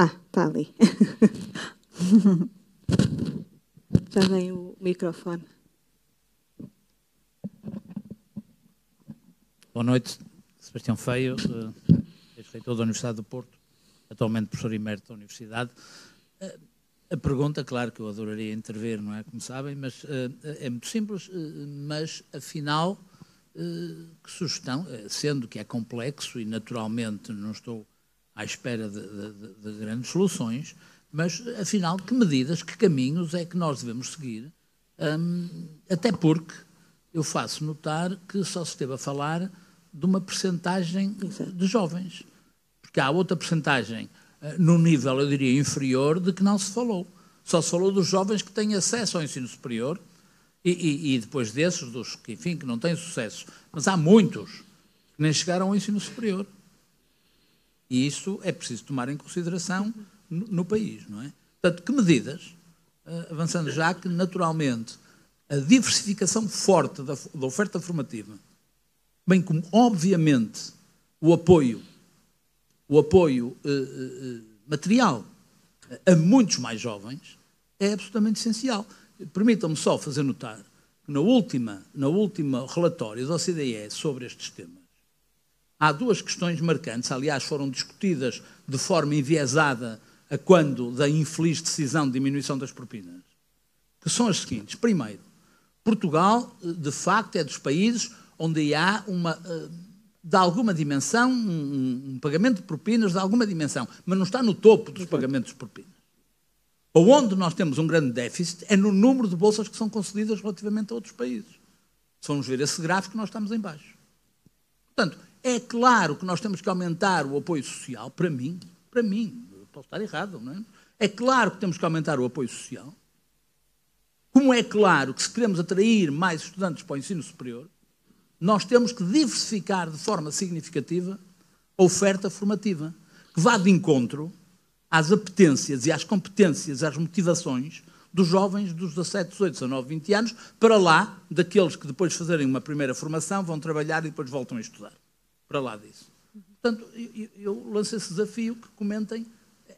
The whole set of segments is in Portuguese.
Ah, está ali. Já vem o microfone. Boa noite, Sebastião Feio, uh, ex-reitor da Universidade do Porto, atualmente professor emérito da Universidade. Uh, a pergunta, claro que eu adoraria intervir, não é? Como sabem, mas uh, é muito simples, mas afinal, que sugestão, sendo que é complexo e naturalmente não estou à espera de, de, de grandes soluções, mas afinal, que medidas, que caminhos é que nós devemos seguir? Um, até porque eu faço notar que só se esteve a falar de uma percentagem de jovens. Porque há outra percentagem uh, no nível, eu diria, inferior de que não se falou. Só se falou dos jovens que têm acesso ao ensino superior e, e, e depois desses, dos que, enfim, que não têm sucesso. Mas há muitos que nem chegaram ao ensino superior. E isso é preciso tomar em consideração no, no país, não é? Portanto, que medidas, uh, avançando já que, naturalmente, a diversificação forte da, da oferta formativa, bem como, obviamente, o apoio, o apoio uh, uh, material a muitos mais jovens, é absolutamente essencial. Permitam-me só fazer notar que na última, na última relatório da OCDE sobre estes temas, há duas questões marcantes, aliás, foram discutidas de forma enviesada a quando da infeliz decisão de diminuição das propinas, que são as seguintes. Primeiro, Portugal, de facto, é dos países onde há uma, eh, de alguma dimensão, um, pagamento de propinas de alguma dimensão, mas não está no topo dos pagamentos de propinas. Ou onde nós temos um grande déficit é no número de bolsas que são concedidas relativamente a outros países. Se formos ver esse gráfico, nós estamos em baixo. Portanto, é claro que nós temos que aumentar o apoio social, para mim, para mim, posso estar errado, não é? É claro que temos que aumentar o apoio social. Como é claro que se queremos atrair mais estudantes para o ensino superior, nós temos que diversificar de forma significativa a oferta formativa, que vá de encontro às apetências e às competências, às motivações dos jovens dos 17, 18, 19, 20 anos, para lá daqueles que depois de fazerem uma primeira formação vão trabalhar e depois voltam a estudar. Para lá disso. Portanto, eu, eu lanço esse desafio que comentem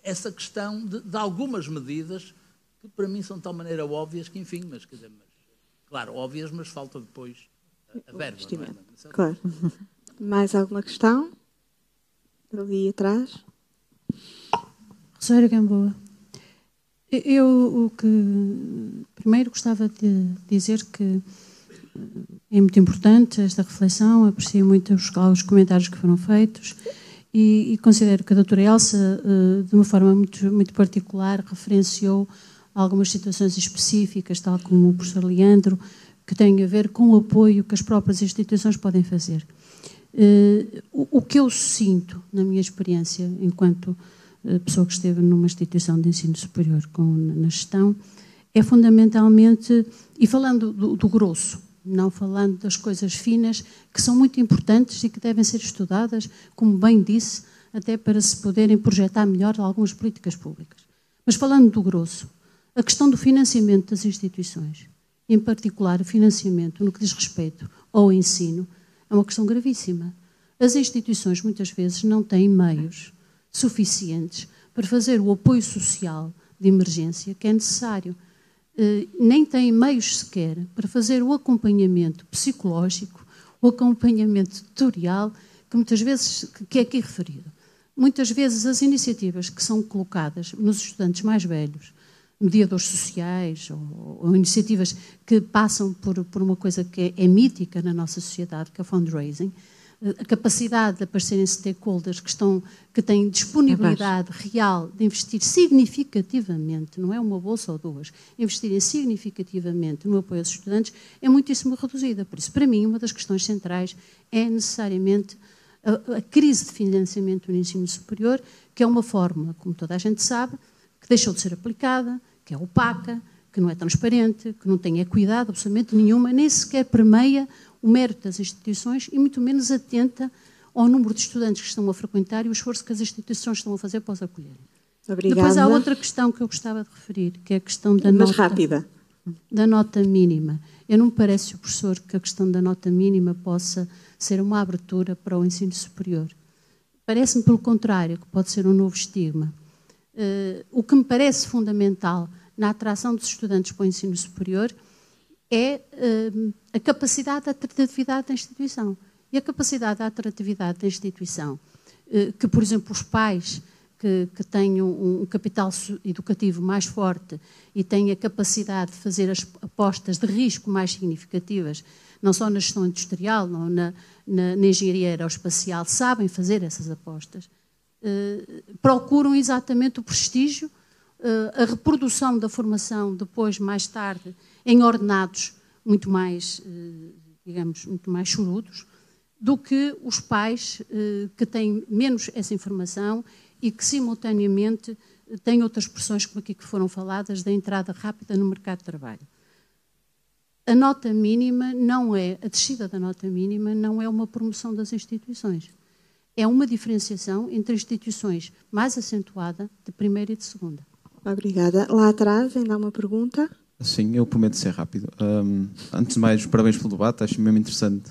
essa questão de, de, algumas medidas que para mim são de tal maneira óbvias que, enfim, mas, quer dizer, mas, claro, óbvias, mas falta depois a verba. É? Claro. Mais alguma questão? Ali atrás. Rosário Gamboa. Eu o que primeiro gostava de dizer que é muito importante esta reflexão, aprecio muito os, os comentários que foram feitos e, e, considero que a doutora Elsa, uh, de uma forma muito, muito particular, referenciou algumas situações específicas, tal como o professor Leandro, que têm a ver com o apoio que as próprias instituições podem fazer. Uh, o, que eu sinto, na minha experiência, enquanto uh, pessoa que esteve numa instituição de ensino superior com, na gestão, é fundamentalmente, e falando do, do grosso, não falando das coisas finas, que são muito importantes e que devem ser estudadas, como bem disse, até para se poderem projetar melhor algumas políticas públicas. Mas falando do grosso, a questão do financiamento das instituições, em particular o financiamento no que diz respeito ao ensino, é uma questão gravíssima. As instituições muitas vezes não têm meios suficientes para fazer o apoio social de emergência que é necessário. Eh, nem têm meios sequer para fazer o acompanhamento psicológico, o acompanhamento tutorial, que muitas vezes que é aqui referido. Muitas vezes as iniciativas que são colocadas nos estudantes mais velhos, mediadores sociais ou, ou iniciativas que passam por, por, uma coisa que é, é mítica na nossa sociedade, que é o fundraising, a capacidade de aparecerem stakeholders que, estão, que têm disponibilidade real de investir significativamente, não é uma bolsa ou duas, investirem significativamente no apoio aos estudantes, é muitíssimo reduzida. Por isso, para mim, uma das questões centrais é necessariamente a, a crise de financiamento no ensino superior, que é uma forma, como toda a gente sabe, que deixou de ser aplicada, que é opaca, que não é transparente, que não tem equidade absolutamente nenhuma, nem sequer permeia o mérito das instituições e muito menos atenta ao número de estudantes que estão a frequentar e o esforço que as instituições estão a fazer para os acolherem. Obrigada. Depois há outra questão que eu gostava de referir, que é a questão da Mas nota, rápida. da nota mínima. Eu não me parece, professor, que a questão da nota mínima possa ser uma abertura para o ensino superior. Parece-me, pelo contrário, que pode ser um novo estigma. Uh, o que me parece fundamental na atração dos estudantes para o ensino superior é uh, a capacidade de atratividade da instituição. E a capacidade de atratividade da instituição, uh, que, por exemplo, os pais que, que têm um, um, capital educativo mais forte e têm a capacidade de fazer as apostas de risco mais significativas, não só na gestão industrial, não na, na, na engenharia aeroespacial, sabem fazer essas apostas eh, procuram exatamente o prestígio, a reprodução da formação depois, mais tarde, em ordenados muito mais, eh, digamos, muito mais chorudos, do que os pais que têm menos essa informação e que, simultaneamente, têm outras pressões, como aqui que foram faladas, da entrada rápida no mercado de trabalho. A nota mínima não é, a descida da nota mínima não é uma promoção das instituições é uma diferenciação entre instituições mais acentuada de primeira e de segunda. Obrigada. Lá atrás ainda há uma pergunta. Sim, eu prometo ser rápido. Um, antes de mais, parabéns pelo debate. Acho mesmo interessante,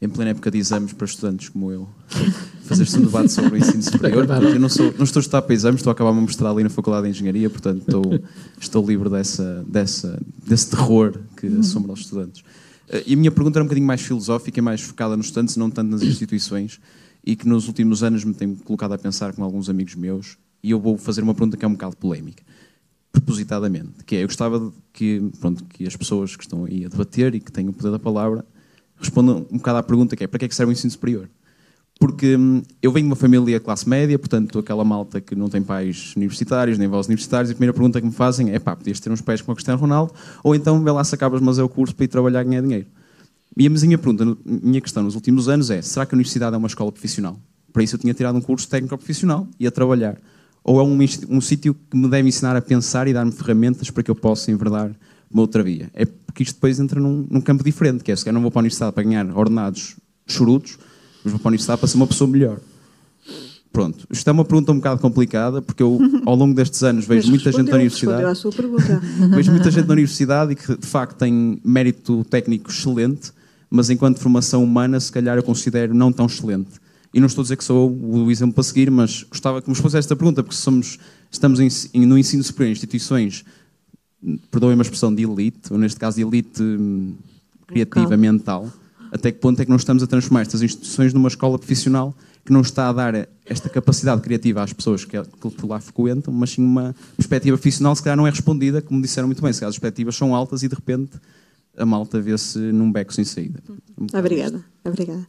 em plena época de exames para estudantes como eu, fazer-se um debate sobre o ensino superior. Eu não, sou, não estou a estudar para exames, estou a acabar uma mestrado ali na Faculdade de Engenharia, portanto estou, estou livre dessa, dessa, desse terror que uhum. assombra os estudantes. Uh, e a minha pergunta era um bocadinho mais filosófica e mais focada nos estudantes, não tanto nas instituições e que nos últimos anos me tem colocado a pensar com alguns amigos meus, e eu vou fazer uma pergunta que é um bocado polémica, propositadamente, que é, eu gostava que, pronto, que as pessoas que estão aí a debater e que têm o poder da palavra respondam um bocado à pergunta que é, para que é que serve o ensino superior? Porque hum, eu venho de uma família classe média, portanto, aquela malta que não tem pais universitários, nem avós universitários, e a primeira pergunta que me fazem é, pá, podias ter uns pais como o Cristiano Ronaldo, ou então vê lá se acabas, mas é o curso para ir trabalhar e ganhar dinheiro. E a minha pergunta, a minha questão nos últimos anos é: será que a universidade é uma escola profissional? Para isso eu tinha tirado um curso técnico profissional e a trabalhar. Ou é um, um sítio que me deve ensinar a pensar e dar-me ferramentas para que eu possa enverdar uma outra via? É porque isto depois entra num, num campo diferente, que é se eu não vou para a universidade para ganhar ordenados chorutos, mas vou para a universidade para ser uma pessoa melhor. Pronto, isto é uma pergunta um bocado complicada, porque eu, ao longo destes anos, vejo mas muita gente na universidade. A sua pergunta. vejo muita gente na universidade e que, de facto, tem mérito técnico excelente, mas enquanto formação humana, se calhar eu considero não tão excelente. E não estou a dizer que sou o exemplo para seguir, mas gostava que me fosse esta pergunta, porque somos, estamos em, no ensino superior em instituições, perdoem-me a expressão de elite, ou neste caso de elite hum, criativa, mental, até que ponto é que não estamos a transformar estas instituições numa escola profissional que não está a dar esta capacidade criativa às pessoas que, que lá frequentam, mas sim uma perspectiva profissional se calhar não é respondida, como disseram muito bem, se calhar as perspectivas são altas e de repente a malta vê-se num beco sem saída. Um obrigada, obrigada.